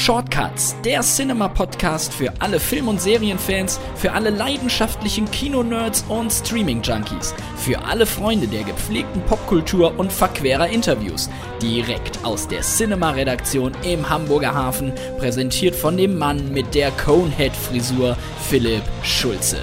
Shortcuts, der Cinema-Podcast für alle Film- und Serienfans, für alle leidenschaftlichen Kino-Nerds und Streaming-Junkies, für alle Freunde der gepflegten Popkultur und verquerer Interviews. Direkt aus der Cinema-Redaktion im Hamburger Hafen, präsentiert von dem Mann mit der Conehead-Frisur, Philipp Schulze.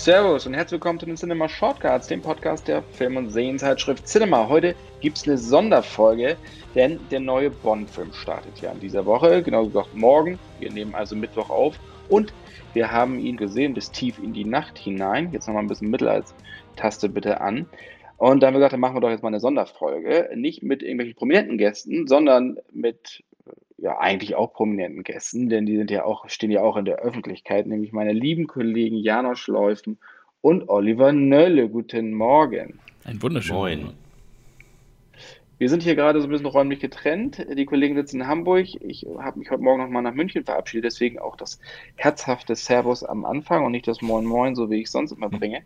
Servus und herzlich willkommen zu den Cinema Shortcuts, dem Podcast der Film- und Serienzeitschrift Cinema. Heute gibt es eine Sonderfolge, denn der neue Bond-Film startet ja in dieser Woche, genau gesagt morgen. Wir nehmen also Mittwoch auf und wir haben ihn gesehen bis tief in die Nacht hinein. Jetzt nochmal ein bisschen Mittelaltaste bitte an. Und dann haben wir gesagt, dann machen wir doch jetzt mal eine Sonderfolge. Nicht mit irgendwelchen prominenten Gästen, sondern mit ja eigentlich auch prominenten Gästen, denn die sind ja auch, stehen ja auch in der Öffentlichkeit, nämlich meine lieben Kollegen Janosch Läufen und Oliver Nölle. Guten Morgen. Ein wunderschönen Moin. Wir sind hier gerade so ein bisschen räumlich getrennt. Die Kollegen sitzen in Hamburg. Ich habe mich heute Morgen nochmal nach München verabschiedet, deswegen auch das herzhafte Servus am Anfang und nicht das Moin Moin, so wie ich es sonst immer bringe.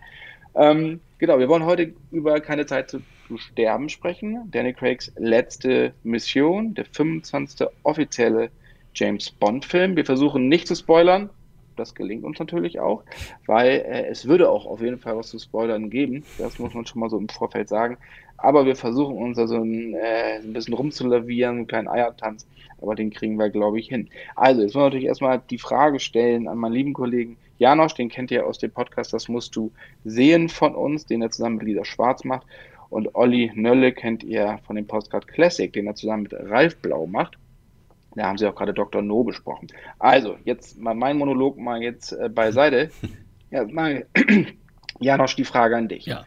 Ähm, genau, wir wollen heute über keine Zeit zu, zu sterben sprechen. Danny Craigs letzte Mission, der 25. offizielle James Bond-Film. Wir versuchen nicht zu spoilern. Das gelingt uns natürlich auch, weil äh, es würde auch auf jeden Fall was zu spoilern geben. Das muss man schon mal so im Vorfeld sagen. Aber wir versuchen uns also ein, äh, ein bisschen rumzulavieren, einen kleinen Eiertanz. Aber den kriegen wir, glaube ich, hin. Also, jetzt wollen wir natürlich erstmal die Frage stellen an meinen lieben Kollegen Janosch, den kennt ihr aus dem Podcast, das musst du sehen von uns, den er zusammen mit Lisa Schwarz macht. Und Olli Nölle kennt ihr von dem Postcard Classic, den er zusammen mit Ralf Blau macht. Da haben sie auch gerade Dr. No besprochen. Also, jetzt mal mein Monolog mal jetzt äh, beiseite. Ja, mal, Janosch, die Frage an dich. Ja.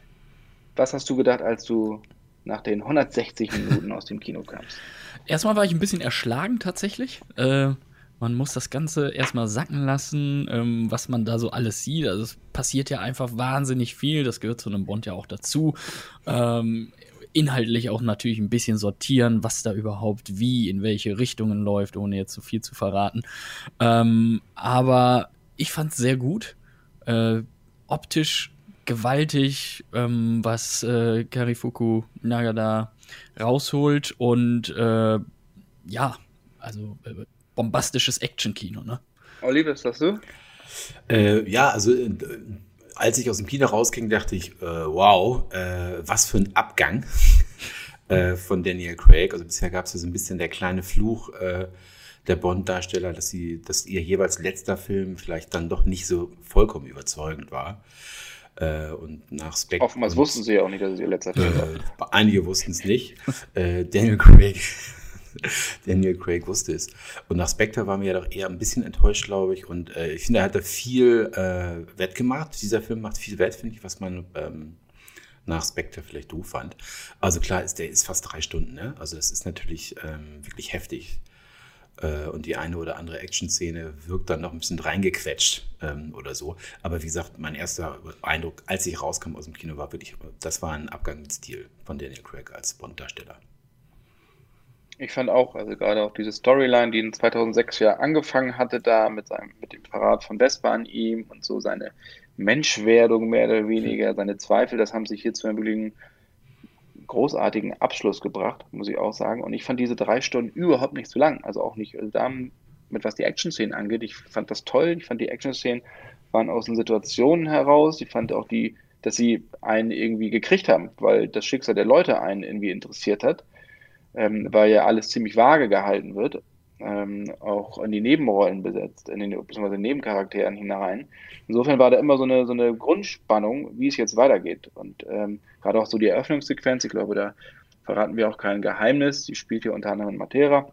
Was hast du gedacht, als du nach den 160 Minuten aus dem Kino kamst? Erstmal war ich ein bisschen erschlagen tatsächlich. Äh, man muss das Ganze erstmal sacken lassen, ähm, was man da so alles sieht. Also es passiert ja einfach wahnsinnig viel. Das gehört zu einem Bond ja auch dazu. Ähm, inhaltlich auch natürlich ein bisschen sortieren, was da überhaupt wie, in welche Richtungen läuft, ohne jetzt zu viel zu verraten. Ähm, aber ich fand es sehr gut. Äh, optisch gewaltig, ähm, was äh, Karifuku Nagada rausholt und äh, ja, also äh, bombastisches Action-Kino, ne? Olli, was sagst du? Äh, ja, also äh, als ich aus dem Kino rausging, dachte ich, äh, wow, äh, was für ein Abgang äh, von Daniel Craig. Also bisher gab es ja so ein bisschen der kleine Fluch äh, der Bond-Darsteller, dass sie, dass ihr jeweils letzter Film vielleicht dann doch nicht so vollkommen überzeugend war. Äh, und nach Spectre. Oftmals wussten sie ja auch nicht, dass es ihr letzter Film war. Äh, einige wussten es nicht. äh, Daniel Craig. Daniel Craig wusste es. Und nach Spectre waren wir ja doch eher ein bisschen enttäuscht, glaube ich. Und äh, ich finde, er hat da viel äh, wettgemacht. Dieser Film macht viel wett, finde ich, was man ähm, nach Spectre vielleicht doof fand. Also klar, ist, der ist fast drei Stunden. Ne? Also das ist natürlich ähm, wirklich heftig. Äh, und die eine oder andere Action-Szene wirkt dann noch ein bisschen reingequetscht ähm, oder so. Aber wie gesagt, mein erster Eindruck, als ich rauskam aus dem Kino, war wirklich, das war ein Abgang mit Stil von Daniel Craig als Bond-Darsteller. Ich fand auch, also gerade auch diese Storyline, die in 2006 ja angefangen hatte, da mit seinem, mit dem Verrat von Vespa an ihm und so seine Menschwerdung mehr oder weniger, seine Zweifel, das haben sich hier zu einem wirklichen großartigen Abschluss gebracht, muss ich auch sagen. Und ich fand diese drei Stunden überhaupt nicht zu lang. Also auch nicht also da mit was die Action-Szenen angeht. Ich fand das toll. Ich fand die Action-Szenen waren aus den Situationen heraus. Ich fand auch die, dass sie einen irgendwie gekriegt haben, weil das Schicksal der Leute einen irgendwie interessiert hat ähm, weil ja alles ziemlich vage gehalten wird, ähm, auch in die Nebenrollen besetzt, in den beziehungsweise Nebencharakteren hinein. Insofern war da immer so eine, so eine Grundspannung, wie es jetzt weitergeht. Und ähm, gerade auch so die Eröffnungssequenz, ich glaube, da verraten wir auch kein Geheimnis. Die spielt hier unter anderem in Matera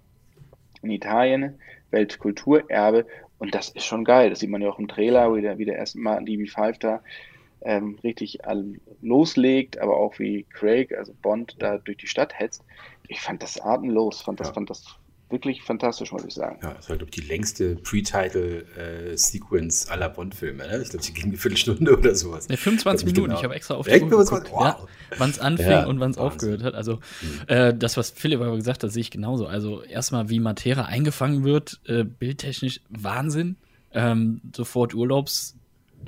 in Italien, Weltkulturerbe. Und das ist schon geil. Das sieht man ja auch im Trailer, wie der, wie der erste Mal DB5 da ähm, richtig loslegt, aber auch wie Craig, also Bond, da durch die Stadt hetzt. Ich fand das atemlos, fand das, ja. fand das wirklich fantastisch, muss ich sagen. Ja, das war, glaube ich, die längste Pre-Title-Sequence aller Bond-Filme. Ne? Ich glaube, die ging eine Viertelstunde oder sowas. Ne, 25 Minuten, genau. ich habe extra auf die Uhr geguckt, wow. ja, wann es anfing ja, und wann es aufgehört hat. Also mhm. äh, das, was Philipp aber gesagt hat, sehe ich genauso. Also erstmal, wie Matera eingefangen wird, äh, bildtechnisch Wahnsinn. Ähm, sofort Urlaubs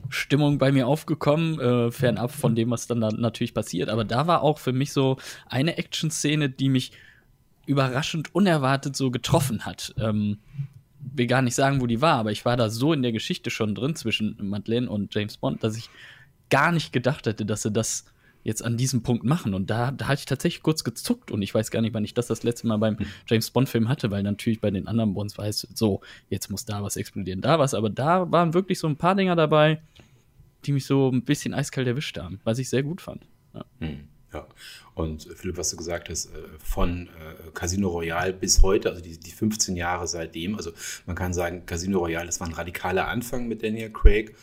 Stimmung bei mir aufgekommen, äh, fernab von dem, was dann da natürlich passiert. Aber da war auch für mich so eine Action-Szene, die mich überraschend unerwartet so getroffen hat. Ähm, will gar nicht sagen, wo die war, aber ich war da so in der Geschichte schon drin zwischen Madeleine und James Bond, dass ich gar nicht gedacht hätte, dass sie das jetzt an diesem Punkt machen. Und da, da hatte ich tatsächlich kurz gezuckt und ich weiß gar nicht, wann ich das das letzte Mal beim hm. James Bond-Film hatte, weil natürlich bei den anderen Bonds weiß, so, jetzt muss da was explodieren, da was. Aber da waren wirklich so ein paar Dinger dabei, die mich so ein bisschen eiskalt erwischt haben, was ich sehr gut fand. Ja. Hm. Ja, und Philipp, was du gesagt hast, äh, von äh, Casino Royale bis heute, also die, die 15 Jahre seitdem, also man kann sagen, Casino Royale, das war ein radikaler Anfang mit Daniel Craig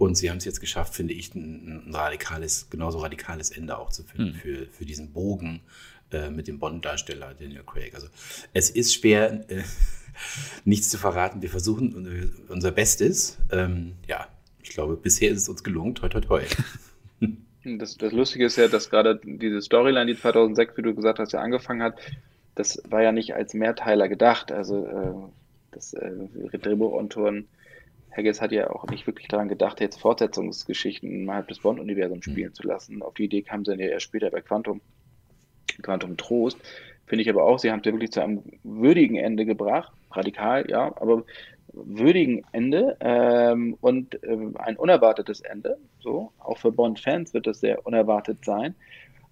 und sie haben es jetzt geschafft, finde ich, ein, ein, radikales, genauso radikales Ende auch zu finden mhm. für, für diesen Bogen äh, mit dem Bond-Darsteller Daniel Craig. Also es ist schwer, äh, nichts zu verraten. Wir versuchen unser Bestes. Ähm, ja, ich glaube, bisher ist es uns gelungen. Toi, toi, toi. Das, das Lustige ist ja, dass gerade diese Storyline, die 2006, wie du gesagt hast, ja angefangen hat, das war ja nicht als Mehrteiler gedacht. Also äh, das äh, Drehbuchautoren Haggis hat ja auch nicht wirklich daran gedacht, jetzt Fortsetzungsgeschichten innerhalb des Bond-Universums mhm. spielen zu lassen. Auf die Idee kam sie dann ja erst später bei Quantum, Quantum Trost. Finde ich aber auch, sie haben es ja wirklich zu einem würdigen Ende gebracht. Radikal, ja, aber würdigen Ende ähm, und äh, ein unerwartetes Ende. So, auch für Bond-Fans wird das sehr unerwartet sein.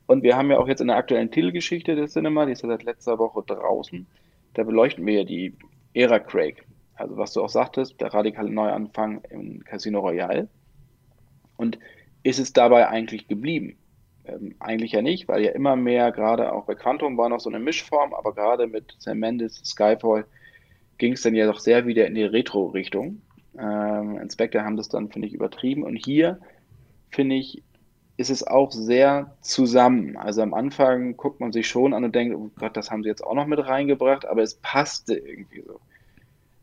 Und wir haben ja auch jetzt in der aktuellen Titelgeschichte des Cinema, die ist ja seit letzter Woche draußen, da beleuchten wir ja die Ära Craig. Also was du auch sagtest, der radikale Neuanfang im Casino Royale. Und ist es dabei eigentlich geblieben? Ähm, eigentlich ja nicht, weil ja immer mehr, gerade auch bei Quantum war noch so eine Mischform, aber gerade mit Sam Mendes, Skyfall, ging es dann ja doch sehr wieder in die Retro-Richtung. Ähm, Inspector haben das dann, finde ich, übertrieben. Und hier, finde ich, ist es auch sehr zusammen. Also am Anfang guckt man sich schon an und denkt, oh Gott, das haben sie jetzt auch noch mit reingebracht, aber es passte irgendwie so.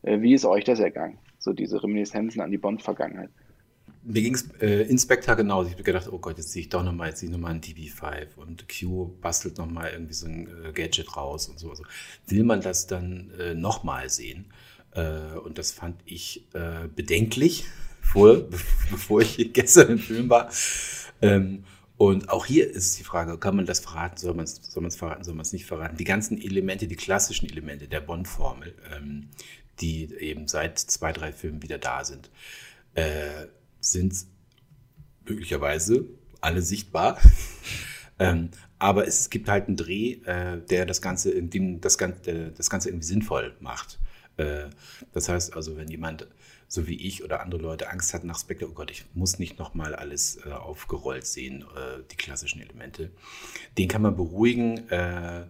Äh, wie ist euch das ergangen? So diese Reminiszenzen an die Bond-Vergangenheit. Mir ging es äh, Inspector genauso. Ich habe gedacht, oh Gott, jetzt sehe ich doch nochmal, jetzt ich nochmal ein DB5 und Q bastelt nochmal irgendwie so ein äh, Gadget raus und so. Also will man das dann äh, nochmal sehen? Äh, und das fand ich äh, bedenklich, vor, bevor ich gestern im Film war. Ähm, und auch hier ist die Frage, kann man das verraten, soll man es soll verraten, soll man es nicht verraten? Die ganzen Elemente, die klassischen Elemente der Bond-Formel, ähm, die eben seit zwei, drei Filmen wieder da sind, äh, sind möglicherweise alle sichtbar. ähm, aber es gibt halt einen Dreh, äh, der das Ganze, irgendwie, das, Ganze, das Ganze irgendwie sinnvoll macht. Äh, das heißt also, wenn jemand so wie ich oder andere Leute Angst hat nach Spectre, oh Gott, ich muss nicht nochmal alles äh, aufgerollt sehen, äh, die klassischen Elemente, den kann man beruhigen. Äh,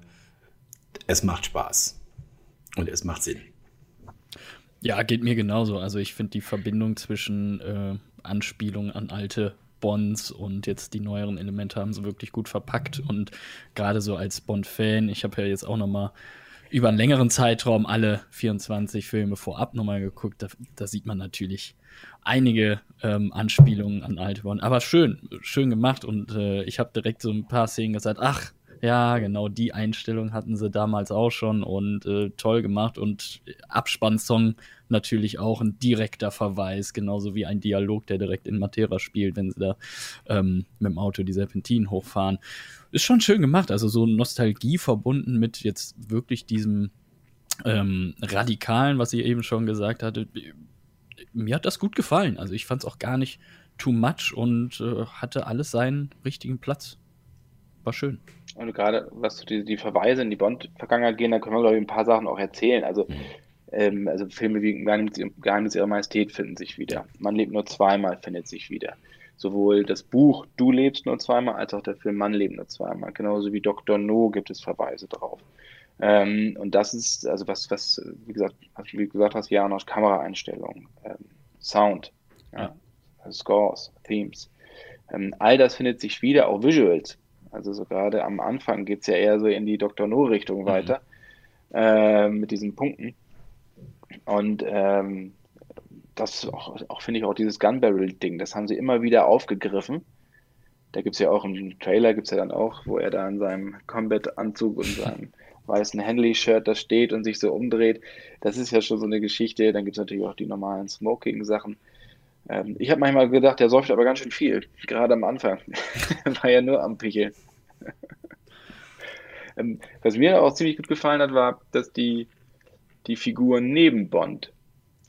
es macht Spaß und es macht Sinn. Ja, geht mir genauso. Also ich finde die Verbindung zwischen äh, Anspielungen an alte Bonds und jetzt die neueren Elemente haben sie wirklich gut verpackt und gerade so als Bond-Fan, ich habe ja jetzt auch noch mal über einen längeren Zeitraum alle 24 Filme vorab nochmal geguckt. Da, da, sieht man natürlich einige ähm, Anspielungen an alte Bond. Aber schön, schön gemacht und äh, ich habe direkt so ein paar Szenen gesagt, ach, ja, genau, die Einstellung hatten sie damals auch schon und äh, toll gemacht und Abspannsong natürlich auch ein direkter Verweis, genauso wie ein Dialog, der direkt in Matera spielt, wenn sie da ähm, mit dem Auto die Serpentinen hochfahren. Ist schon schön gemacht, also so Nostalgie verbunden mit jetzt wirklich diesem ähm, Radikalen, was ihr eben schon gesagt hatte. Mir hat das gut gefallen. Also ich fand es auch gar nicht too much und äh, hatte alles seinen richtigen Platz. War schön. Und gerade was die, die Verweise in die Bond-Vergangenheit gehen, da können wir, glaube ich, ein paar Sachen auch erzählen. Also, mhm. Ähm, also Filme wie Geheimnis, ihrer Majestät finden sich wieder. Man lebt nur zweimal findet sich wieder. Sowohl das Buch Du lebst nur zweimal, als auch der Film Mann lebt nur zweimal. Genauso wie Dr. No gibt es Verweise drauf. Ähm, und das ist, also was, was, wie gesagt, wie du gesagt hast, Janosch, Kameraeinstellungen, ähm, Sound, ja, Scores, Themes. Ähm, all das findet sich wieder, auch Visuals. Also so gerade am Anfang geht es ja eher so in die Dr. No-Richtung mhm. weiter äh, mit diesen Punkten. Und ähm, das auch, auch finde ich auch dieses Gun Barrel-Ding, das haben sie immer wieder aufgegriffen. Da gibt es ja auch einen Trailer, gibt es ja dann auch, wo er da in seinem Combat-Anzug und seinem weißen Henley-Shirt da steht und sich so umdreht. Das ist ja schon so eine Geschichte. Dann gibt es natürlich auch die normalen Smoking-Sachen. Ähm, ich habe manchmal gedacht, der säuft aber ganz schön viel, gerade am Anfang. War ja nur am Picheln. Ähm, was mir auch ziemlich gut gefallen hat, war, dass die, die Figuren neben Bond,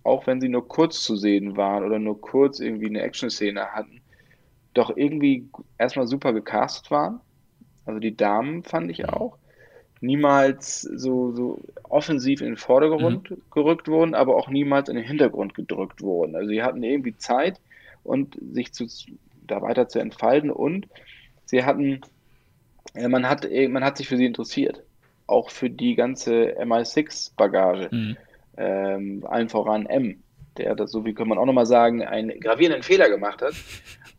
auch wenn sie nur kurz zu sehen waren oder nur kurz irgendwie eine Action-Szene hatten, doch irgendwie erstmal super gecastet waren. Also die Damen fand ich auch. Niemals so, so offensiv in den Vordergrund mhm. gerückt wurden, aber auch niemals in den Hintergrund gedrückt wurden. Also sie hatten irgendwie Zeit und sich zu, da weiter zu entfalten und sie hatten, man hat, man hat sich für sie interessiert. Auch für die ganze MI6-Bagage. Mhm. Ähm, allen voran M, der das, so wie kann man auch nochmal sagen, einen gravierenden Fehler gemacht hat,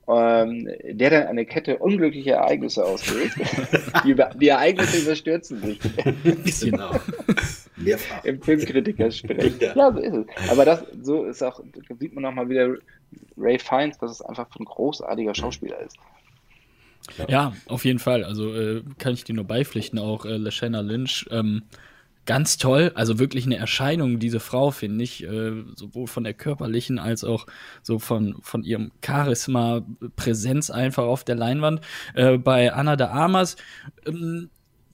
ähm, der dann eine Kette unglücklicher Ereignisse auslöst. die, die, Ereignisse überstürzen sich. genau. Mehrfach. Im Filmkritiker sprechen. Ja. so ist es. Aber das, so ist auch, sieht man nochmal wieder Ray Fiennes, dass es einfach ein großartiger Schauspieler ist. Ja. ja, auf jeden Fall. Also äh, kann ich dir nur beipflichten, auch äh, Lashana Lynch. Ähm, ganz toll, also wirklich eine Erscheinung, diese Frau, finde ich, äh, sowohl von der körperlichen als auch so von, von ihrem Charisma, Präsenz einfach auf der Leinwand. Äh, bei Anna de Armas, ähm,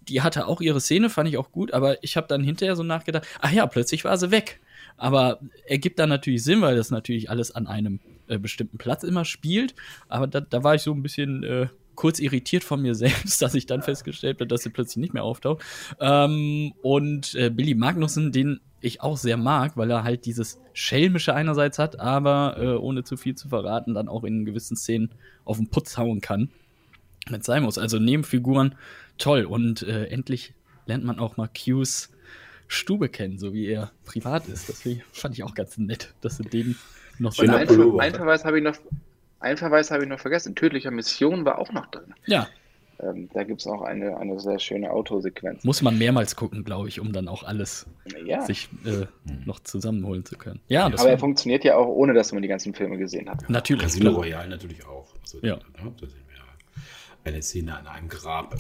die hatte auch ihre Szene, fand ich auch gut, aber ich habe dann hinterher so nachgedacht, ach ja, plötzlich war sie weg. Aber ergibt dann natürlich Sinn, weil das natürlich alles an einem äh, bestimmten Platz immer spielt. Aber da, da war ich so ein bisschen äh, kurz irritiert von mir selbst, dass ich dann festgestellt habe, dass sie plötzlich nicht mehr auftaucht. Ähm, und äh, Billy Magnussen, den ich auch sehr mag, weil er halt dieses Schelmische einerseits hat, aber äh, ohne zu viel zu verraten, dann auch in gewissen Szenen auf den Putz hauen kann. Wenn es sein muss. Also Nebenfiguren, toll. Und äh, endlich lernt man auch mal Q's Stube kennen, so wie er privat ist. Das fand ich auch ganz nett, dass sie den noch so ein Verweis habe ich noch ein Verweis habe ich noch vergessen. Tödlicher Mission war auch noch drin. Ja. Ähm, da gibt es auch eine, eine sehr schöne Autosequenz. Muss man mehrmals gucken, glaube ich, um dann auch alles ja. sich äh, noch zusammenholen zu können. Ja, Aber er funktioniert ja auch, ohne dass man die ganzen Filme gesehen hat. Natürlich. Casino Royale natürlich auch. Also, ja. Da, da sehen wir eine Szene an einem Grab.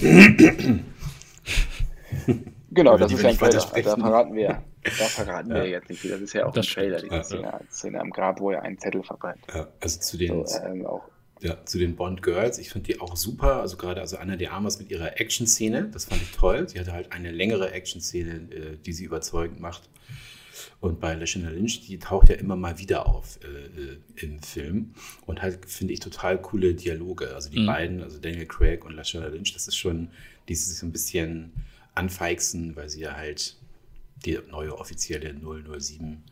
Genau, das ist ja ein Trailer. Da verraten wir, da verraten ja. wir jetzt nicht viel. Das ist ja auch das ein Trailer, die ja, Szene, Szene, am Grab, wo er einen Zettel verbrennt. Ja, also zu den, so, ähm, ja, zu den Bond Girls, ich finde die auch super. Also gerade also Anna de Armas mit ihrer Action-Szene, das fand ich toll. Sie hatte halt eine längere Action-Szene, äh, die sie überzeugend macht. Und bei Lashana Lynch, die taucht ja immer mal wieder auf äh, äh im Film und halt, finde ich, total coole Dialoge. Also die mhm. beiden, also Daniel Craig und Lashana Lynch, das ist schon dieses ein bisschen anfeixen, weil sie ja halt die neue offizielle 007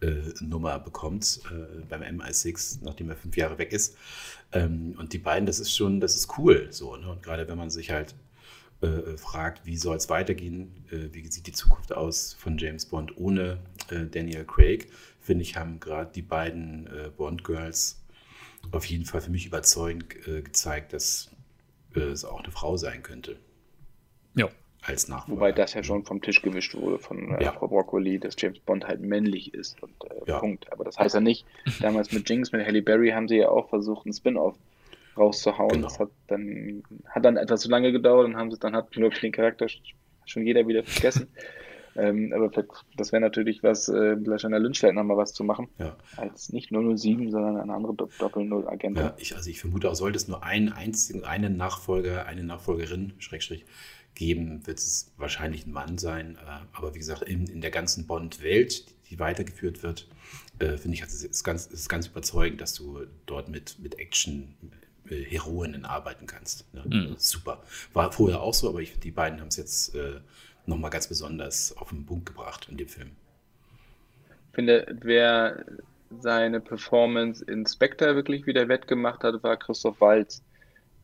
äh, Nummer bekommt äh, beim MI6, nachdem er fünf Jahre weg ist. Ähm, und die beiden, das ist schon, das ist cool. So, ne? Und gerade wenn man sich halt äh, fragt, wie soll es weitergehen, äh, wie sieht die Zukunft aus von James Bond ohne äh, Daniel Craig, finde ich, haben gerade die beiden äh, Bond-Girls auf jeden Fall für mich überzeugend gezeigt, dass es auch eine Frau sein könnte. Ja als Nachfolger. Wobei das ja schon vom Tisch gewischt wurde von äh, ja. Frau Broccoli, dass James Bond halt männlich ist und äh, ja. Punkt. Aber das heißt ja nicht, damals mit Jinx, mit Halle Berry haben sie ja auch versucht, einen Spin-off rauszuhauen. Genau. Das hat dann, hat dann etwas zu lange gedauert und haben sie, dann hat glaube den Charakter schon jeder wieder vergessen. ähm, aber das wäre natürlich was, äh, vielleicht an der Lynch vielleicht nochmal was zu machen. Ja. Als nicht 007, sondern eine andere Doppel-Null-Agent. Ja, ich, also ich vermute auch, sollte es nur einen einzigen, einen Nachfolger, eine Nachfolgerin, Schrägstrich, geben, wird es wahrscheinlich ein Mann sein. Äh, aber wie gesagt, in, in der ganzen Bond-Welt, die weitergeführt wird, äh, finde ich, es ist ganz, ist ganz überzeugend, dass du dort mit, mit Action äh, Heroinnen arbeiten kannst. Ne? Mhm. Super. War vorher auch so, aber ich, die beiden haben es jetzt äh, nochmal ganz besonders auf den Punkt gebracht in dem Film. Ich finde, wer seine Performance in Spectre wirklich wieder wettgemacht hat, war Christoph Waltz.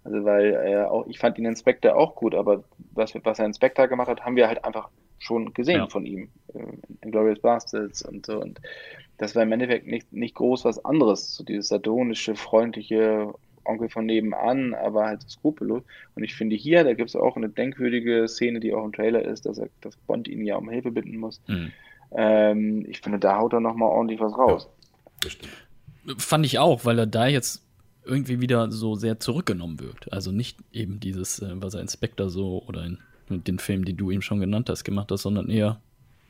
Also weil äh, auch, ich fand den Inspector auch gut, aber was, was er Inspector gemacht hat, haben wir halt einfach schon gesehen ja. von ihm. Äh, in Glorious Bastards und so. Und das war im Endeffekt nicht, nicht groß was anderes. So dieses sardonische, freundliche Onkel von nebenan, aber halt skrupellos. Und ich finde hier, da gibt es auch eine denkwürdige Szene, die auch im Trailer ist, dass er, dass Bond ihn ja um Hilfe bitten muss. Mhm. Ähm, ich finde, da haut er nochmal ordentlich was raus. Ja, Fand ich auch, weil er da jetzt irgendwie wieder so sehr zurückgenommen wirkt. Also nicht eben dieses, äh, was er Inspector so oder in, in den Film, die du eben schon genannt hast, gemacht hast, sondern eher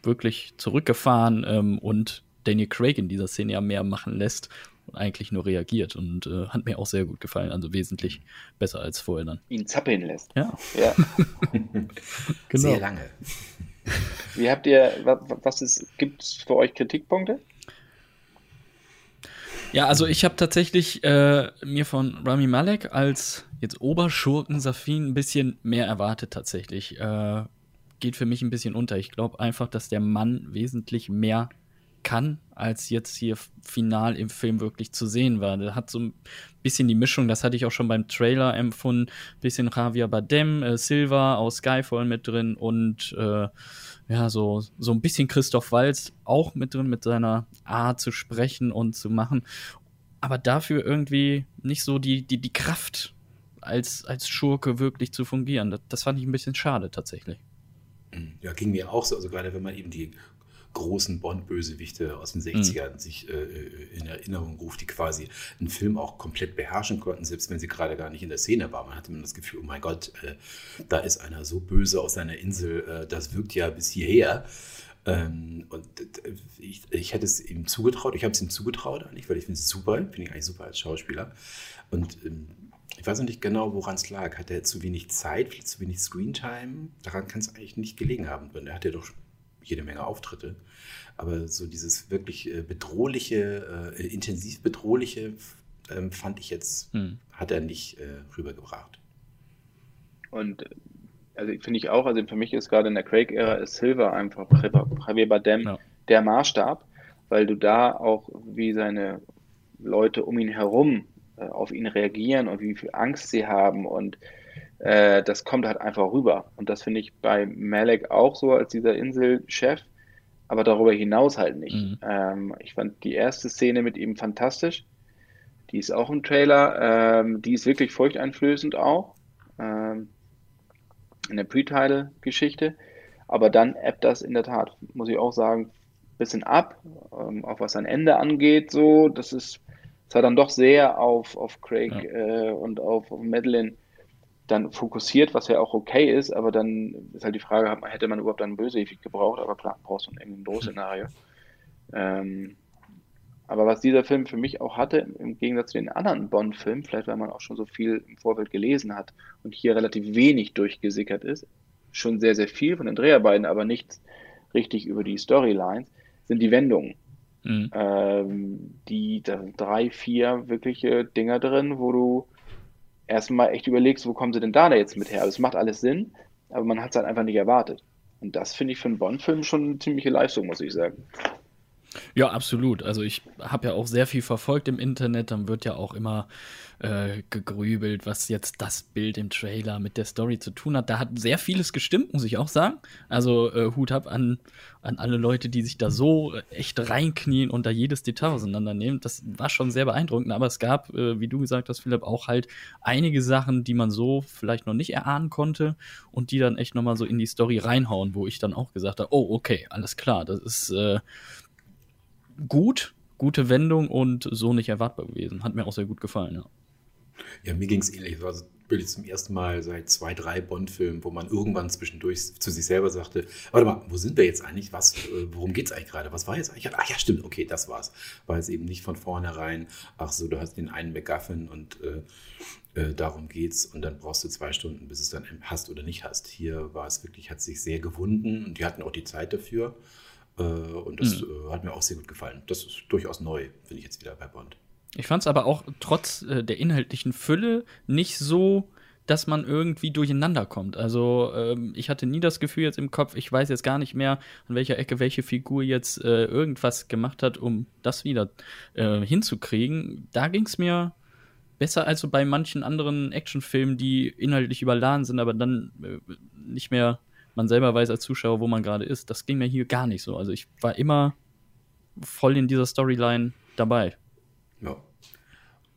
wirklich zurückgefahren ähm, und Daniel Craig in dieser Szene ja mehr machen lässt eigentlich nur reagiert und äh, hat mir auch sehr gut gefallen, also wesentlich besser als vorher dann. Ihn zappeln lässt. Ja. Ja. genau. Sehr lange. Wie habt ihr, was, ist, gibt es für euch Kritikpunkte? Ja, also ich habe tatsächlich äh, mir von Rami Malek als jetzt Oberschurken Safin ein bisschen mehr erwartet tatsächlich. Äh, geht für mich ein bisschen unter. Ich glaube einfach, dass der Mann wesentlich mehr kann, als jetzt hier final im Film wirklich zu sehen war. Der hat so ein bisschen die Mischung, das hatte ich auch schon beim Trailer empfunden, bisschen Javier Bardem, äh, Silva aus Skyfall mit drin und äh, ja, so, so ein bisschen Christoph Walz auch mit drin, mit seiner Art zu sprechen und zu machen. Aber dafür irgendwie nicht so die, die, die Kraft, als, als Schurke wirklich zu fungieren. Das, das fand ich ein bisschen schade tatsächlich. Ja, ging mir auch so. Also gerade wenn man eben die großen Bond-Bösewichte aus den 60ern mhm. sich äh, in Erinnerung ruft, die quasi einen Film auch komplett beherrschen konnten, selbst wenn sie gerade gar nicht in der Szene waren. Man hatte man das Gefühl, oh mein Gott, äh, da ist einer so böse aus seiner Insel, äh, das wirkt ja bis hierher. Ähm, und äh, ich, ich hätte es ihm zugetraut, ich habe es ihm zugetraut eigentlich, weil ich finde es super, finde ich eigentlich super als Schauspieler. Und ähm, ich weiß noch nicht genau, woran es lag. Hat er zu wenig Zeit, vielleicht zu wenig Screentime? Daran kann es eigentlich nicht gelegen haben, denn er hat ja doch jede Menge Auftritte. Aber so dieses wirklich äh, bedrohliche, äh, intensiv bedrohliche, äh, fand ich jetzt, hm. hat er nicht äh, rübergebracht. Und also finde ich auch, also für mich ist gerade in der Craig-Ära ist Silver einfach Javier Bardem ja. der Maßstab, weil du da auch wie seine Leute um ihn herum äh, auf ihn reagieren und wie viel Angst sie haben und äh, das kommt halt einfach rüber. Und das finde ich bei Malek auch so als dieser Inselchef, aber darüber hinaus halt nicht. Mhm. Ähm, ich fand die erste Szene mit ihm fantastisch. Die ist auch im Trailer. Ähm, die ist wirklich furchteinflößend auch. Ähm, in der Pre-Title-Geschichte. Aber dann ebbt das in der Tat, muss ich auch sagen, ein bisschen ab. Ähm, auch was sein Ende angeht, so. Das ist, das hat dann doch sehr auf, auf Craig ja. äh, und auf, auf Madeline dann fokussiert, was ja auch okay ist, aber dann ist halt die Frage, hätte man überhaupt einen Bösewicht gebraucht, aber klar, brauchst du ein irgendein Drohszenario. Ähm, aber was dieser Film für mich auch hatte, im Gegensatz zu den anderen Bond-Filmen, vielleicht weil man auch schon so viel im Vorfeld gelesen hat und hier relativ wenig durchgesickert ist, schon sehr, sehr viel von den Dreharbeiten, aber nichts richtig über die Storylines, sind die Wendungen. Mhm. Ähm, die da drei, vier wirkliche Dinger drin, wo du erstmal echt überlegst, wo kommen sie denn da jetzt mit her? Also es macht alles Sinn, aber man hat es halt einfach nicht erwartet. Und das finde ich für einen Bond-Film schon eine ziemliche Leistung, muss ich sagen. Ja, absolut. Also ich habe ja auch sehr viel verfolgt im Internet. Dann wird ja auch immer äh, gegrübelt, was jetzt das Bild im Trailer mit der Story zu tun hat. Da hat sehr vieles gestimmt, muss ich auch sagen. Also äh, Hut ab an, an alle Leute, die sich da so echt reinknien und da jedes Detail auseinandernehmen. Das war schon sehr beeindruckend. Aber es gab, äh, wie du gesagt hast, Philipp, auch halt einige Sachen, die man so vielleicht noch nicht erahnen konnte und die dann echt nochmal so in die Story reinhauen, wo ich dann auch gesagt habe, oh, okay, alles klar, das ist äh, gut, gute Wendung und so nicht erwartbar gewesen. Hat mir auch sehr gut gefallen, ja. Ja, mir ging es ähnlich. Das war wirklich zum ersten Mal seit zwei, drei Bond-Filmen, wo man irgendwann zwischendurch zu sich selber sagte, warte mal, wo sind wir jetzt eigentlich? Was, äh, worum geht es eigentlich gerade? Was war jetzt eigentlich? Ach ja, stimmt, okay, das war's. War es eben nicht von vornherein, ach so, du hast den einen McGuffin und äh, äh, darum geht's und dann brauchst du zwei Stunden, bis es dann hast oder nicht hast. Hier war es wirklich, hat sich sehr gewunden und die hatten auch die Zeit dafür. Äh, und das mhm. hat mir auch sehr gut gefallen. Das ist durchaus neu, finde ich jetzt wieder bei Bond. Ich fand es aber auch trotz äh, der inhaltlichen Fülle nicht so, dass man irgendwie durcheinander kommt. Also ähm, ich hatte nie das Gefühl jetzt im Kopf, ich weiß jetzt gar nicht mehr, an welcher Ecke welche Figur jetzt äh, irgendwas gemacht hat, um das wieder äh, hinzukriegen. Da ging es mir besser als so bei manchen anderen Actionfilmen, die inhaltlich überladen sind, aber dann äh, nicht mehr man selber weiß als Zuschauer, wo man gerade ist. Das ging mir hier gar nicht so. Also ich war immer voll in dieser Storyline dabei. Ja.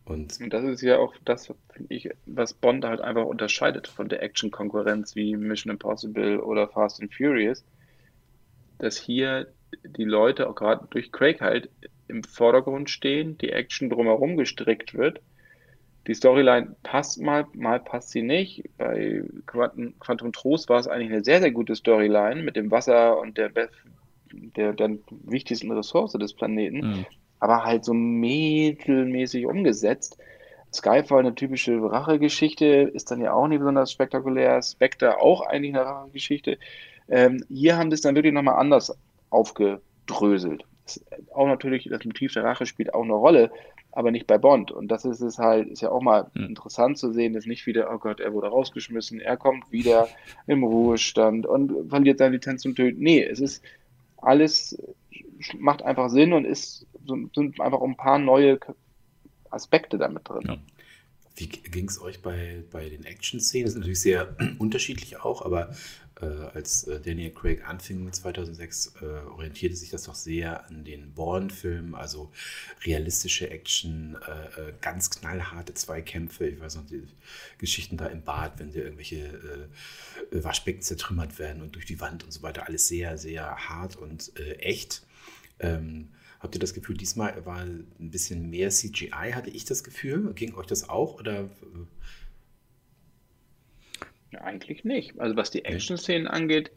Und, und das ist ja auch das, ich, was Bond halt einfach unterscheidet von der Action-Konkurrenz wie Mission Impossible oder Fast and Furious, dass hier die Leute auch gerade durch Craig halt im Vordergrund stehen, die Action drumherum gestrickt wird die Storyline passt mal, mal passt sie nicht. Bei Quantum, Quantum Trost war es eigentlich eine sehr, sehr gute Storyline mit dem Wasser und der, der, der wichtigsten Ressource des Planeten. Mhm. aber halt so mittelmäßig umgesetzt. Skyfall, eine typische Rachegeschichte, ist dann ja auch nicht besonders spektakulär. Spectre auch eigentlich eine Rachegeschichte. Ähm, hier haben sie es dann wirklich nochmal anders aufgedröselt. Das, auch natürlich, das Motiv der Rache spielt auch eine Rolle, aber nicht bei Bond. Und das ist es halt, ist ja auch mal mhm. interessant zu sehen, dass nicht wieder, oh Gott, er wurde rausgeschmissen, er kommt wieder im Ruhestand und verliert seine Lizenz zum Töten. Nee, es ist alles, macht einfach Sinn und ist, sind einfach ein paar neue Aspekte damit drin. Ja. Wie ging es euch bei, bei den Action-Szenen? Das ist natürlich sehr unterschiedlich auch, aber als äh, Daniel Craig anfing 2006, äh, orientierte sich das doch sehr an den Bourne-Filmen, also realistische Action, äh, äh, ganz knallharte Zweikämpfe. Ich weiß noch, die Geschichten da im Bad, wenn da irgendwelche äh, Waschbecken zertrümmert werden und durch die Wand und so weiter. Alles sehr, sehr hart und echt. Ähm, Habt ihr das Gefühl, diesmal war ein bisschen mehr CGI, hatte ich das Gefühl? Ging euch das auch? Oder? Ja, eigentlich nicht. Also was die Action-Szenen angeht,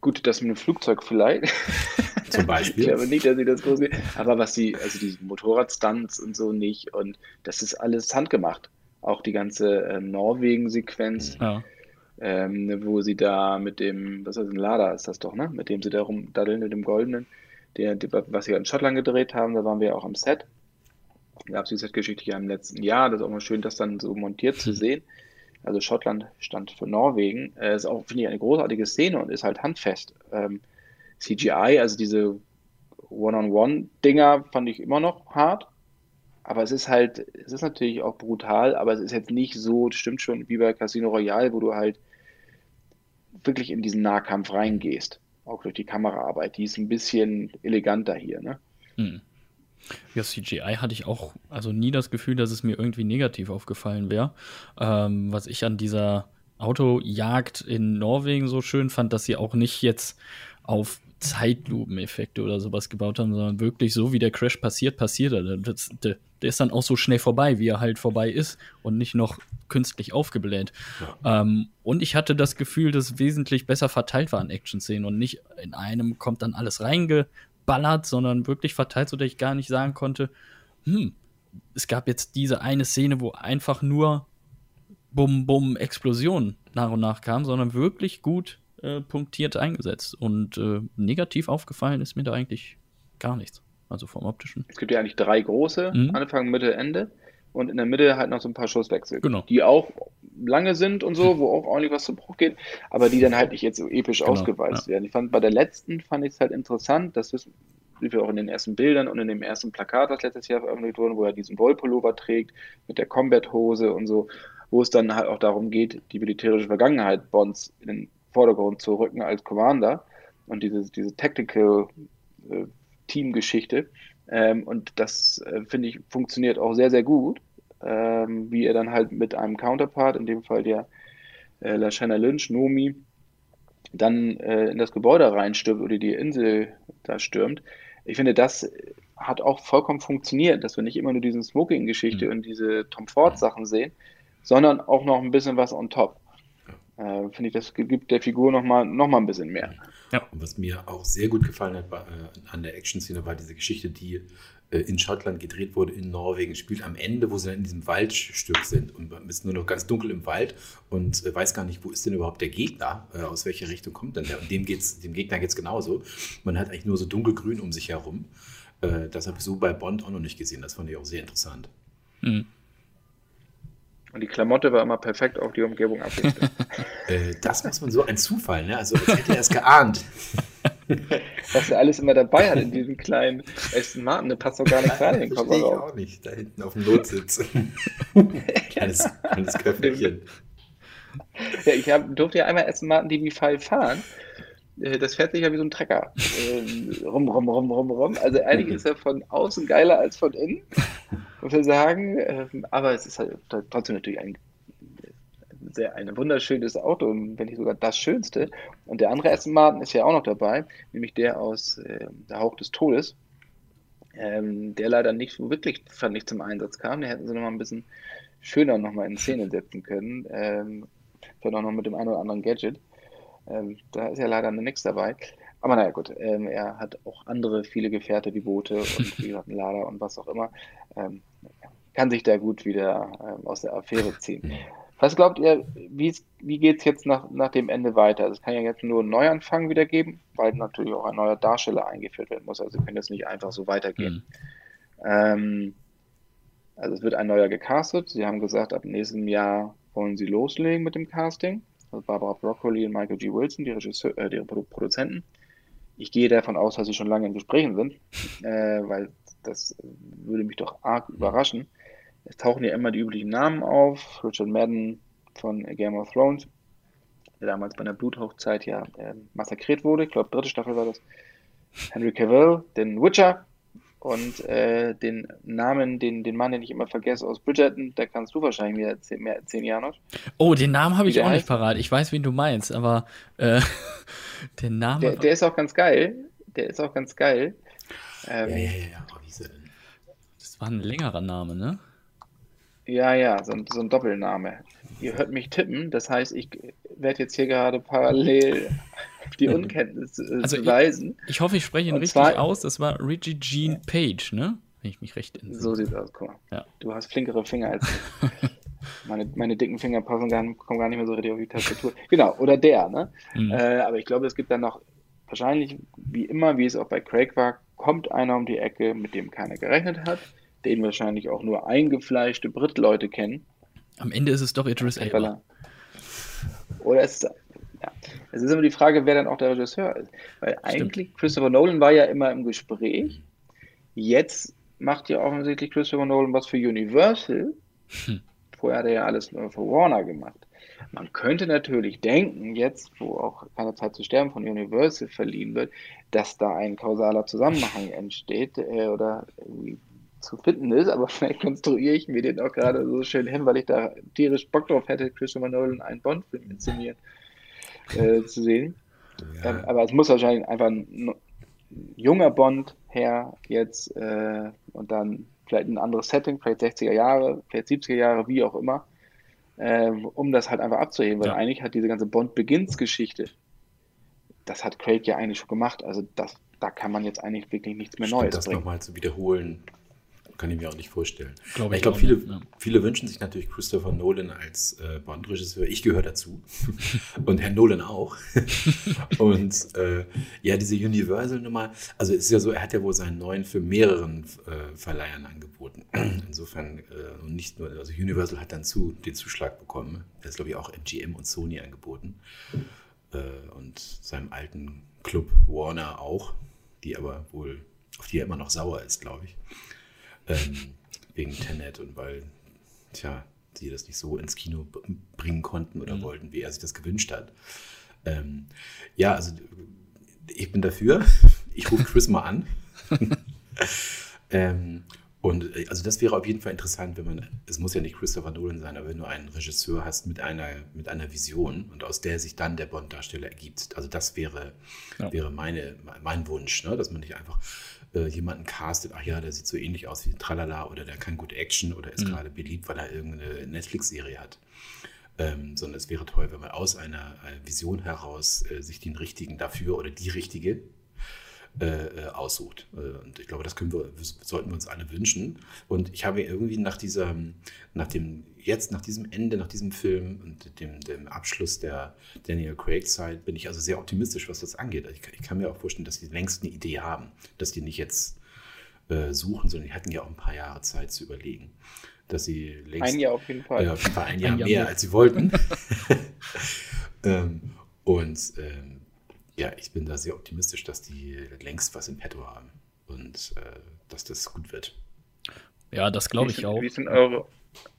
gut, das mit dem Flugzeug vielleicht. Zum Beispiel. ich glaube nicht, dass ich das groß sehe. Aber was sie, also die Motorradstunts und so nicht. Und das ist alles handgemacht. Auch die ganze äh, Norwegen-Sequenz. Ja. Ähm, wo sie da mit dem, was ist ein Lada ist das doch, ne? Mit dem sie da rumdaddeln, mit dem Goldenen der, was wir in Schottland gedreht haben, da waren wir auch am Set. Da gab es die Set-Geschichte ja im letzten Jahr. Das ist auch mal schön, das dann so montiert zu hm. sehen. Also Schottland stand für Norwegen. Äh, ist auch, finde ich, eine großartige Szene und ist halt handfest. Ähm, CGI, also diese One-on-One-Dinger, fand ich immer noch hart. Aber es ist halt, es ist natürlich auch brutal, aber es ist jetzt nicht so, stimmt schon, wie bei Casino Royale, wo du halt wirklich in diesen Nahkampf reingehst auch durch die Kameraarbeit. Die ist ein bisschen eleganter hier, ne? Hm. Ja, CGI hatte ich auch also nie das Gefühl, dass es mir irgendwie negativ aufgefallen wäre. Ähm, was ich an dieser Autojagd in Norwegen so schön fand, dass sie auch nicht jetzt auf Zeitlupeneffekte oder sowas gebaut haben, sondern wirklich so, wie der Crash passiert, passiert er. Das, der, der, ist dann auch so schnell vorbei, wie er halt vorbei ist und nicht noch künstlich aufgebläht. Ja. Ähm, und ich hatte das Gefühl, dass es wesentlich besser verteilt war an Action-Szenen und nicht in einem kommt dann alles reingeballert, sondern wirklich verteilt, sodass ich gar nicht sagen konnte, hm, es gab jetzt diese eine Szene, wo einfach nur Bum, Bum, Explosion nach und nach kam, sondern wirklich gut äh, punktiert eingesetzt. Und äh, negativ aufgefallen ist mir da eigentlich gar nichts. Also vom optischen. Es gibt ja eigentlich drei große, mhm. Anfang, Mitte, Ende. Und in der Mitte halt noch so ein paar Schusswechsel, genau. die auch lange sind und so, wo auch ordentlich was zu Bruch geht, aber die dann halt nicht jetzt so episch genau, ausgewalzt ja. werden. Ich fand bei der letzten fand ich es halt interessant, das wissen wir auch in den ersten Bildern und in dem ersten Plakat, das letztes Jahr veröffentlicht wurde, wo er diesen Wollpullover trägt mit der Combat-Hose und so, wo es dann halt auch darum geht, die militärische Vergangenheit Bonds in den Vordergrund zu rücken als Commander und diese, diese Tactical äh, Teamgeschichte. Ähm, und das, äh, finde ich, funktioniert auch sehr, sehr gut, ähm, wie er dann halt mit einem Counterpart, in dem Fall der äh, Lashana Lynch, Nomi, dann äh, in das Gebäude reinstürmt oder die Insel da stürmt. Ich finde, das hat auch vollkommen funktioniert, dass wir nicht immer nur diesen Smoking-Geschichte mhm. und diese Tom Ford-Sachen sehen, sondern auch noch ein bisschen was on top äh, finde ich, das gibt der Figur nochmal noch mal ein bisschen mehr. Ja. Und was mir auch sehr gut gefallen hat bei, äh, an der Action-Szene war diese Geschichte, die in Schottland gedreht wurde, in Norwegen, spielt am Ende, wo sie dann in diesem Waldstück sind und man ist nur noch ganz dunkel im Wald und äh, weiß gar nicht, wo ist denn überhaupt der Gegner, äh, aus welcher Richtung kommt denn der? Und dem, geht's, dem Gegner geht es genauso. Man hat eigentlich nur so dunkelgrün um sich herum. Äh, das habe ich so bei Bond auch noch nicht gesehen. Das fand ich auch sehr interessant. Mhm. Und die Klamotte war immer perfekt auf die Umgebung äh, das muss man so ein Zufall, ne? Also als hätte er es geahnt. Was er alles immer dabei hat in diesem kleinen Aston Martin, der passt doch gar nicht rein in den Kofferraum. Ich auch nicht, da hinten auf dem Notsitz. kleines, kleines Köfferchen. Ja, ich hab, durfte ja einmal Aston Martin DB5 fahren. Äh, das fährt sich ja wie so ein Trecker. Ähm, rum, rum, rum, rum, rum. Also eigentlich ist er von außen geiler als von innen, muss ich sagen. Ähm, aber es ist halt trotzdem natürlich ein sehr ein wunderschönes Auto, wenn nicht sogar das schönste. Und der andere Aston Martin ist ja auch noch dabei, nämlich der aus äh, Der Hauch des Todes, ähm, der leider nicht so wirklich, fand ich, zum Einsatz kam. Den hätten sie nochmal ein bisschen schöner nochmal in Szene setzen können. Ähm, vielleicht auch noch mit dem einen oder anderen Gadget. Ähm, da ist ja leider nichts dabei. Aber naja, gut, ähm, er hat auch andere viele Gefährte wie Boote und wie gesagt, Lader und was auch immer. Ähm, kann sich da gut wieder ähm, aus der Affäre ziehen. Was glaubt ihr, wie geht es jetzt nach, nach dem Ende weiter? Also es kann ja jetzt nur einen Neuanfang wieder geben, weil natürlich auch ein neuer Darsteller eingeführt werden muss. Also können das nicht einfach so weitergehen. Mhm. Ähm, also es wird ein neuer gecastet. Sie haben gesagt, ab nächstem Jahr wollen sie loslegen mit dem Casting. Also Barbara Broccoli und Michael G. Wilson, die, Regisseur, äh, die Produzenten. Ich gehe davon aus, dass sie schon lange in Gesprächen sind, äh, weil das würde mich doch arg überraschen. Es tauchen ja immer die üblichen Namen auf. Richard Madden von Game of Thrones, der damals bei einer Bluthochzeit ja äh, massakriert wurde. Ich glaube, dritte Staffel war das. Henry Cavill, den Witcher und äh, den Namen, den, den Mann, den ich immer vergesse aus Bridgerton, da kannst du wahrscheinlich mehr, erzählen, mehr erzählen, Janos. Oh, den Namen habe ich auch heißt? nicht parat. Ich weiß, wen du meinst, aber äh, den Namen. Der, der, ist auch ganz geil. Der ist auch ganz geil. Ähm, ja, ja, ja. Das war ein längerer Name, ne? Ja, ja, so ein, so ein Doppelname. Ihr hört mich tippen, das heißt, ich werde jetzt hier gerade parallel auf die Unkenntnis äh, also weisen. Ich, ich, hoffe, ich spreche ihn Und richtig zwar, aus. Das war Reggie Jean Page, ne? Wenn ich mich recht entsinne. So sieht es aus, guck mal. Ja. Du hast flinkere Finger als ich. meine, meine dicken Finger passen gar, kommen gar nicht mehr so richtig auf die Tastatur. Genau, oder der, ne? Mhm. Äh, aber ich glaube, es gibt dann noch, wahrscheinlich, wie immer, wie es auch bei Craig war, kommt einer um die Ecke, mit dem keiner gerechnet hat den wahrscheinlich auch nur eingefleischte Brit-Leute kennen. Am Ende ist es doch Idris Elba. Oder es ist, ja. Es ist immer die Frage, wer dann auch der Regisseur ist. Weil Stimmt. eigentlich Christopher Nolan war ja immer im Gespräch. Jetzt macht ja offensichtlich Christopher Nolan was für Universal. Hm. Vorher hat er ja alles nur für Warner gemacht. Man könnte natürlich denken, jetzt, wo auch keine Zeit zu sterben von Universal verliehen wird, dass da ein kausaler Zusammenhang entsteht äh, oder zu finden ist, aber vielleicht konstruiere ich mir den auch gerade so schön hin, weil ich da tierisch Bock drauf hätte, Christopher Nolan einen Bond-Film inszenieren äh, zu sehen. Ja. Ähm, aber es muss wahrscheinlich einfach ein junger Bond her jetzt äh, und dann vielleicht ein anderes Setting, vielleicht 60er Jahre, vielleicht 70er Jahre, wie auch immer, äh, um das halt einfach abzuheben, weil ja. eigentlich hat diese ganze Bond-Beginns-Geschichte, das hat Craig ja eigentlich schon gemacht, also das, da kann man jetzt eigentlich wirklich nichts mehr Stimmt, Neues das bringen. Das nochmal zu wiederholen, kann ich mir auch nicht vorstellen. Glaub ich, ich glaube, viele, ja. viele wünschen sich natürlich Christopher Nolan als äh, Bond-Regisseur. Ich gehöre dazu. und Herr Nolan auch. und äh, ja, diese Universal-Nummer, also es ist ja so, er hat ja wohl seinen neuen für mehreren äh, Verleihern angeboten. Insofern, äh, nicht nur, also Universal hat dann zu, den Zuschlag bekommen. Er ist, glaube ich, auch MGM und Sony angeboten. Äh, und seinem alten Club Warner auch, die aber wohl, auf die er immer noch sauer ist, glaube ich ähm, wegen Tenet und weil, tja, sie das nicht so ins Kino bringen konnten oder mhm. wollten, wie er sich das gewünscht hat. Ähm, ja, also ich bin dafür. Ich rufe Chris mal an. ähm, und äh, also das wäre auf jeden Fall interessant, wenn man, es muss ja nicht Christopher Nolan sein, aber wenn du einen Regisseur hast mit einer, mit einer Vision und aus der sich dann der Bond-Darsteller ergibt. Also das wäre, ja. wäre meine, mein Wunsch, ne? dass man nicht einfach äh, jemanden castet, ach ja, der sieht so ähnlich aus wie Tralala oder der kann gut Action oder ist mhm. gerade beliebt, weil er irgendeine Netflix-Serie hat. Ähm, sondern es wäre toll, wenn man aus einer, einer Vision heraus äh, sich den richtigen dafür oder die richtige äh, äh, aussucht. Äh, und ich glaube, das können wir, sollten wir uns alle wünschen. Und ich habe irgendwie nach dieser, nach dem, jetzt nach diesem Ende, nach diesem Film und dem, dem Abschluss der Daniel Craig-Zeit, bin ich also sehr optimistisch, was das angeht. Ich, ich, kann mir auch vorstellen, dass die längst eine Idee haben, dass die nicht jetzt äh, suchen, sondern die hatten ja auch ein paar Jahre Zeit zu überlegen. Dass sie längst. Ein Jahr auf jeden Fall. Ja, auf jeden Fall ein Jahr, ein Jahr mehr, mehr, als sie wollten. ähm, und ähm, ja, ich bin da sehr optimistisch, dass die längst was in petto haben und äh, dass das gut wird. Ja, das glaube ich auch. Wie sind eure.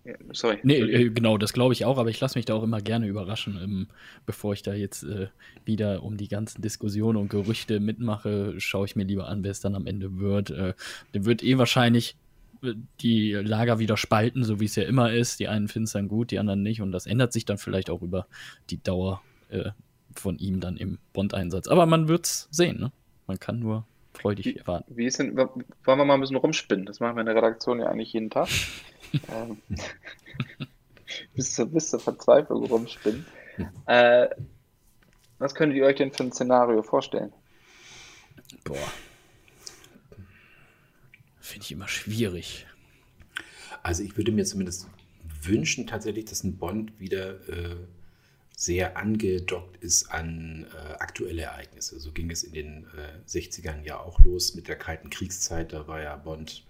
Ja, sorry. Nee, äh, genau, das glaube ich auch, aber ich lasse mich da auch immer gerne überraschen, ähm, bevor ich da jetzt äh, wieder um die ganzen Diskussionen und Gerüchte mitmache, schaue ich mir lieber an, wer es dann am Ende wird. Äh, der wird eh wahrscheinlich äh, die Lager wieder spalten, so wie es ja immer ist. Die einen finden es dann gut, die anderen nicht. Und das ändert sich dann vielleicht auch über die Dauer äh, von ihm dann im Bond-Einsatz. Aber man wird es sehen, ne? Man kann nur freudig wie, erwarten. Wie ist denn, wollen wir mal ein bisschen rumspinnen? Das machen wir in der Redaktion ja eigentlich jeden Tag. ähm, bis, zur, bis zur Verzweiflung rumspinnen. Äh, was könntet ihr euch denn für ein Szenario vorstellen? Boah. Finde ich immer schwierig. Also ich würde mir zumindest wünschen tatsächlich, dass ein Bond wieder äh, sehr angedockt ist an äh, aktuelle Ereignisse. So ging es in den äh, 60ern ja auch los mit der Kalten Kriegszeit. Da war ja Bond,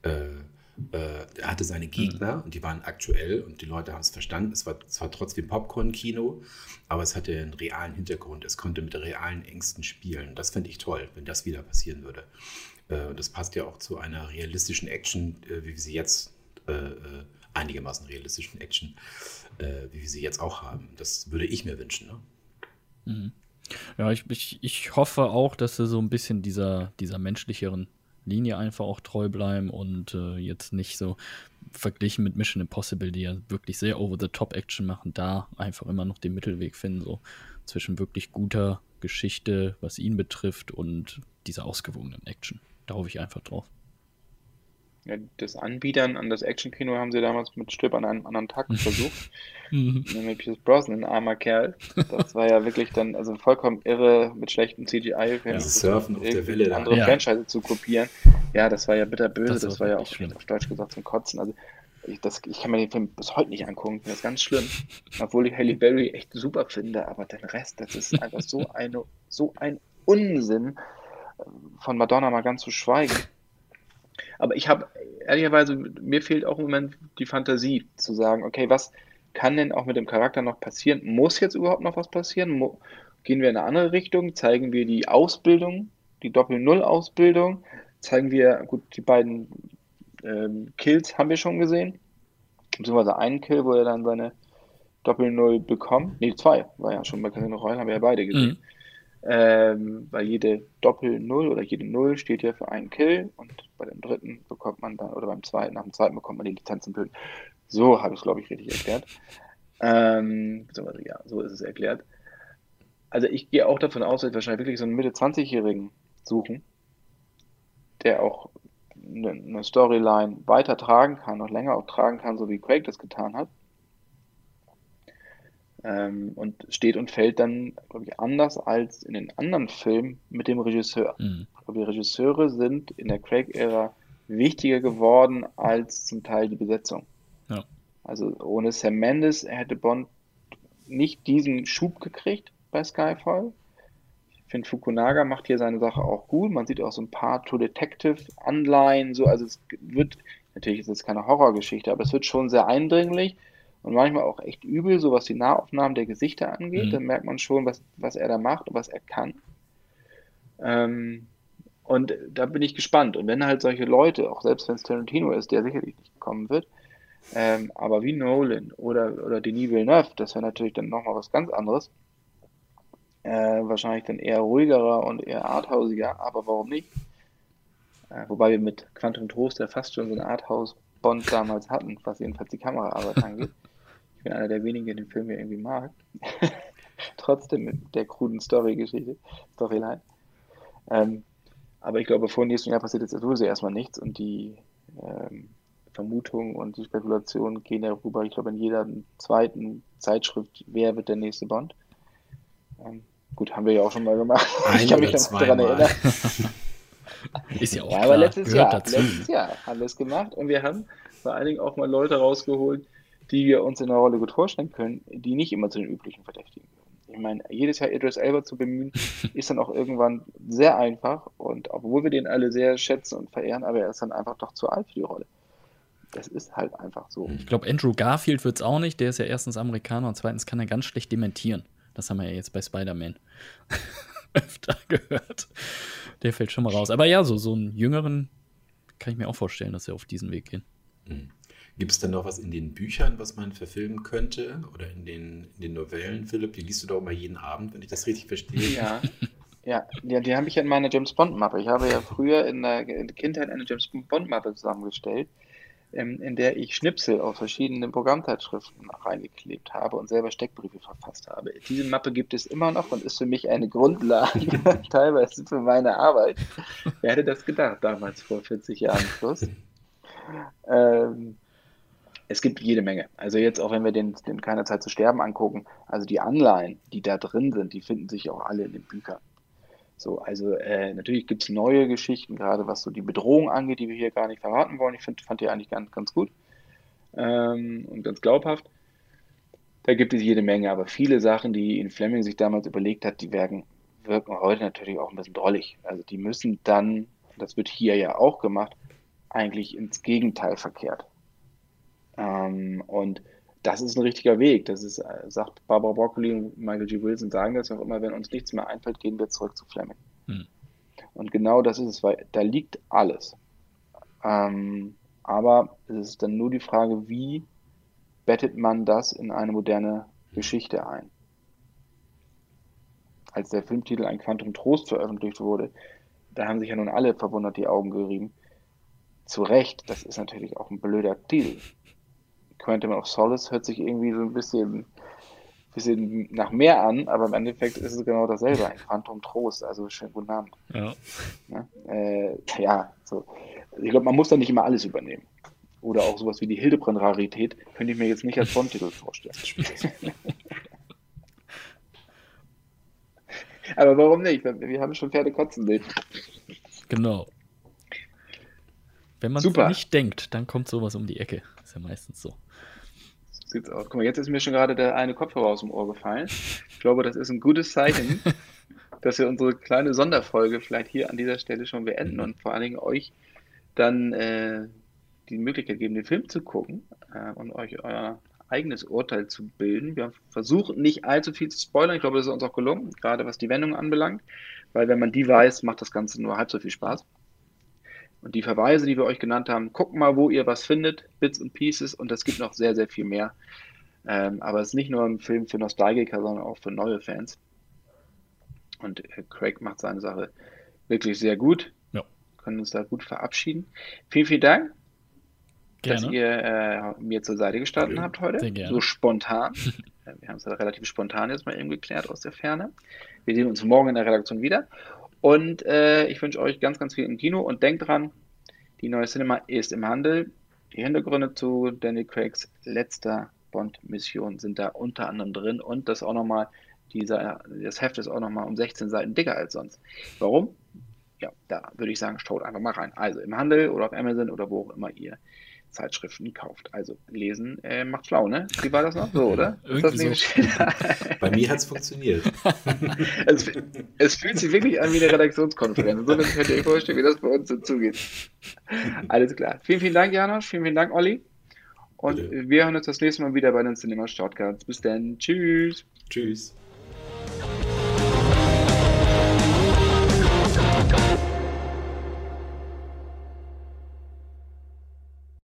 äh, äh, er hatte seine Gegner mhm. und die waren aktuell und die Leute haben es verstanden. Es war zwar trotzdem Popcorn-Kino, aber es hatte einen realen Hintergrund. Es konnte mit realen Ängsten spielen. Das fände ich toll, wenn das wieder passieren würde. Äh, und das passt ja auch zu einer realistischen Action, äh, wie wir sie jetzt einigermaßen realistischen Action, äh, wie wir sie jetzt auch haben. Das würde ich mir wünschen. Ne? Mhm. Ja, ich, ich, ich hoffe auch, dass sie so ein bisschen dieser, dieser menschlicheren Linie einfach auch treu bleiben und äh, jetzt nicht so verglichen mit Mission Impossible, die ja wirklich sehr over-the-top-Action machen, da einfach immer noch den Mittelweg finden, so zwischen wirklich guter Geschichte, was ihn betrifft, und dieser ausgewogenen Action. Da hoffe ich einfach drauf. Ja, das Anbiedern an das Actionkino haben sie damals mit Strip an einem anderen Tag versucht. Mhm. Nämlich Pierce Brosnan, ein armer Kerl. Das war ja wirklich dann also vollkommen irre mit schlechten CGI-Filmen. Also Surfen auf der Welle. Andere ja. Franchise zu kopieren. Ja, das war ja bitterböse. Das, das war, ja auch schlimm. auf Deutsch gesagt zum Kotzen. Also ich, das, ich kann mir den Film bis heute nicht angucken. Das ist ganz schlimm. Obwohl ich Halle Berry echt super finde, aber den Rest, das ist einfach so, eine, so ein Unsinn. Von Madonna mal ganz zu schweigen. Aber ich habe, ehrlicherweise, mir fehlt auch im Moment die Fantasie zu sagen, okay, was kann denn auch mit dem Charakter noch passieren? Muss jetzt überhaupt noch was passieren? Mo gehen wir in eine andere Richtung? Zeigen wir die Ausbildung, die Doppel-Null-Ausbildung? Zeigen wir, gut, die beiden ähm, Kills haben wir schon gesehen. Beziehungsweise einen Kill, wo er dann seine Doppel-Null bekommt. Ne, zwei, war ja schon bei Casino Royale, haben wir ja beide gesehen. Mhm. Ähm, weil jede Doppel-Null oder jede Null steht ja für einen Kill und bei dem dritten bekommt man dann, oder beim zweiten, nach dem zweiten bekommt man die Lizenzenbögen. So habe ich es, glaube ich, richtig erklärt. Ähm, beziehungsweise ja, so ist es erklärt. Also ich gehe auch davon aus, dass wir wahrscheinlich wirklich so einen Mitte-20-Jährigen suchen, der auch eine, eine Storyline weiter tragen kann, noch länger auch tragen kann, so wie Craig das getan hat. Ähm, und steht und fällt dann, glaube ich, anders als in den anderen Filmen mit dem Regisseur. Mhm. die Regisseure sind in der Craig-Ära wichtiger geworden als zum Teil die Besetzung. Ja. Also ohne Sam Mendes hätte Bond nicht diesen Schub gekriegt bei Skyfall. Ich finde, Fukunaga macht hier seine Sache auch gut. Man sieht auch so ein paar True Detective-Anleihen. So. Also es wird, natürlich ist es keine Horrorgeschichte, aber es wird schon sehr eindringlich und manchmal auch echt übel, so was die Nahaufnahmen der Gesichter angeht. Mhm. Dann merkt man schon, was, was er da macht und was er kann. Ähm, und da bin ich gespannt. Und wenn halt solche Leute, auch selbst wenn es Tarantino ist, der sicherlich nicht kommen wird, ähm, aber wie Nolan oder, oder Denis Villeneuve, das wäre natürlich dann nochmal was ganz anderes. Äh, wahrscheinlich dann eher ruhigerer und eher arthausiger, aber warum nicht? Äh, wobei wir mit Quantum Trost ja fast schon so eine Arthouse-Bond damals hatten, was jedenfalls die Kameraarbeit angeht. Ich bin einer der wenigen, der den Film ja irgendwie mag. Trotzdem mit der kruden Story-Geschichte, Storyline. Ähm, aber ich glaube, vor dem nächsten Jahr passiert jetzt sowieso erstmal nichts und die ähm, Vermutungen und die Spekulationen gehen darüber, ich glaube, in jeder zweiten Zeitschrift, wer wird der nächste Bond. Ähm, gut, haben wir ja auch schon mal gemacht. Ein ich kann mich daran erinnern. Ist ja auch ja, klar. aber letztes Jahr, letztes Jahr haben wir es gemacht und wir haben vor allen Dingen auch mal Leute rausgeholt, die wir uns in der Rolle gut vorstellen können, die nicht immer zu den üblichen Verdächtigen gehören. Ich meine, jedes Jahr Idris Elba zu bemühen, ist dann auch irgendwann sehr einfach und obwohl wir den alle sehr schätzen und verehren, aber er ist dann einfach doch zu alt für die Rolle. Das ist halt einfach so. Ich glaube, Andrew Garfield wird es auch nicht. Der ist ja erstens Amerikaner und zweitens kann er ganz schlecht dementieren. Das haben wir ja jetzt bei Spider-Man öfter gehört. Der fällt schon mal raus. Aber ja, so, so einen jüngeren kann ich mir auch vorstellen, dass er auf diesen Weg geht. Mhm. Gibt es denn noch was in den Büchern, was man verfilmen könnte? Oder in den, in den Novellen, Philipp? Die liest du doch immer jeden Abend, wenn ich das richtig verstehe. Ja. Ja, die, die habe ich in meiner James Bond-Mappe. Ich habe ja früher in der, in Kindheit eine James Bond-Mappe zusammengestellt, ähm, in der ich Schnipsel aus verschiedenen Programmzeitschriften reingeklebt habe und selber Steckbriefe verfasst habe. Diese Mappe gibt es immer noch und ist für mich eine Grundlage, teilweise für meine Arbeit. Wer hätte das gedacht, damals vor 40 Jahren plus? Ähm, es gibt jede Menge. Also jetzt auch wenn wir den, den Keine Zeit zu sterben angucken, also die Anleihen, die da drin sind, die finden sich auch alle in den Büchern. So, also äh, natürlich gibt es neue Geschichten, gerade was so die Bedrohung angeht, die wir hier gar nicht verraten wollen. Ich find, fand die eigentlich ganz, ganz gut ähm, und ganz glaubhaft. Da gibt es jede Menge, aber viele Sachen, die in Fleming sich damals überlegt hat, die wirken, wirken heute natürlich auch ein bisschen drollig. Also die müssen dann, das wird hier ja auch gemacht, eigentlich ins Gegenteil verkehrt. Ähm, und das ist ein richtiger Weg. Das ist, äh, sagt Barbara Broccoli und Michael G. Wilson sagen das auch immer, wenn uns nichts mehr einfällt, gehen wir zurück zu Fleming. Hm. Und genau das ist es, weil da liegt alles. Ähm, aber es ist dann nur die Frage, wie bettet man das in eine moderne Geschichte ein? Als der Filmtitel Ein Quantum Trost veröffentlicht wurde, da haben sich ja nun alle verwundert die Augen gerieben. Zu Recht, das ist natürlich auch ein blöder Titel. Quantum of Solace hört sich irgendwie so ein bisschen, bisschen nach mehr an, aber im Endeffekt ist es genau dasselbe, ein Quantum Trost, also schönen guten Abend. Ja, ja, äh, ja so. Ich glaube, man muss da nicht immer alles übernehmen. Oder auch sowas wie die Hildebrand-Rarität könnte ich mir jetzt nicht als Bond-Titel vorstellen. aber warum nicht? Wir haben schon Pferde kotzen sehen. Genau. Wenn man nicht denkt, dann kommt sowas um die Ecke. Ist ja meistens so sieht's aus. Guck mal, jetzt ist mir schon gerade der eine Kopfhörer aus dem Ohr gefallen. Ich glaube, das ist ein gutes Zeichen, dass wir unsere kleine Sonderfolge vielleicht hier an dieser Stelle schon beenden mhm. und vor allen Dingen euch dann äh, die Möglichkeit geben, den Film zu gucken äh, und euch euer eigenes Urteil zu bilden. Wir versuchen nicht allzu viel zu spoilern. Ich glaube, das ist uns auch gelungen, gerade was die Wendung anbelangt, weil wenn man die weiß, macht das Ganze nur halb so viel Spaß. Und die Verweise, die wir euch genannt haben, guckt mal, wo ihr was findet, Bits und Pieces, und es gibt noch sehr, sehr viel mehr. Ähm, aber es ist nicht nur ein Film für Nostalgiker, sondern auch für neue Fans. Und äh, Craig macht seine Sache wirklich sehr gut. Ja. Können uns da gut verabschieden. Vielen, vielen Dank, gerne. dass ihr äh, mir zur Seite gestanden okay. habt heute. Sehr gerne. So spontan. Äh, wir haben es ja relativ spontan jetzt mal eben geklärt aus der Ferne. Wir sehen uns morgen in der Redaktion wieder. Und äh, ich wünsche euch ganz, ganz viel im Kino und denkt dran, die neue Cinema ist im Handel. Die Hintergründe zu Danny Craigs letzter Bond-Mission sind da unter anderem drin und das auch nochmal, dieser, das Heft ist auch nochmal um 16 Seiten dicker als sonst. Warum? Ja, da würde ich sagen, schaut einfach mal rein. Also im Handel oder auf Amazon oder wo auch immer ihr Zeitschriften kauft. Also lesen äh, macht schlau, ne? Wie war das noch? So, oder? Irgendwie so. Bei mir hat es funktioniert. es, es, fühlt sich wirklich an wie eine Redaktionskonferenz. So könnt ihr euch vorstellen, wie das bei uns so zugeht. Alles klar. Vielen, vielen Dank, Janosch. Vielen, vielen Dank, Olli. Und Bitte. wir hören uns das nächste Mal wieder bei den Cinema Shortcuts. Bis dann. Tschüss. Tschüss.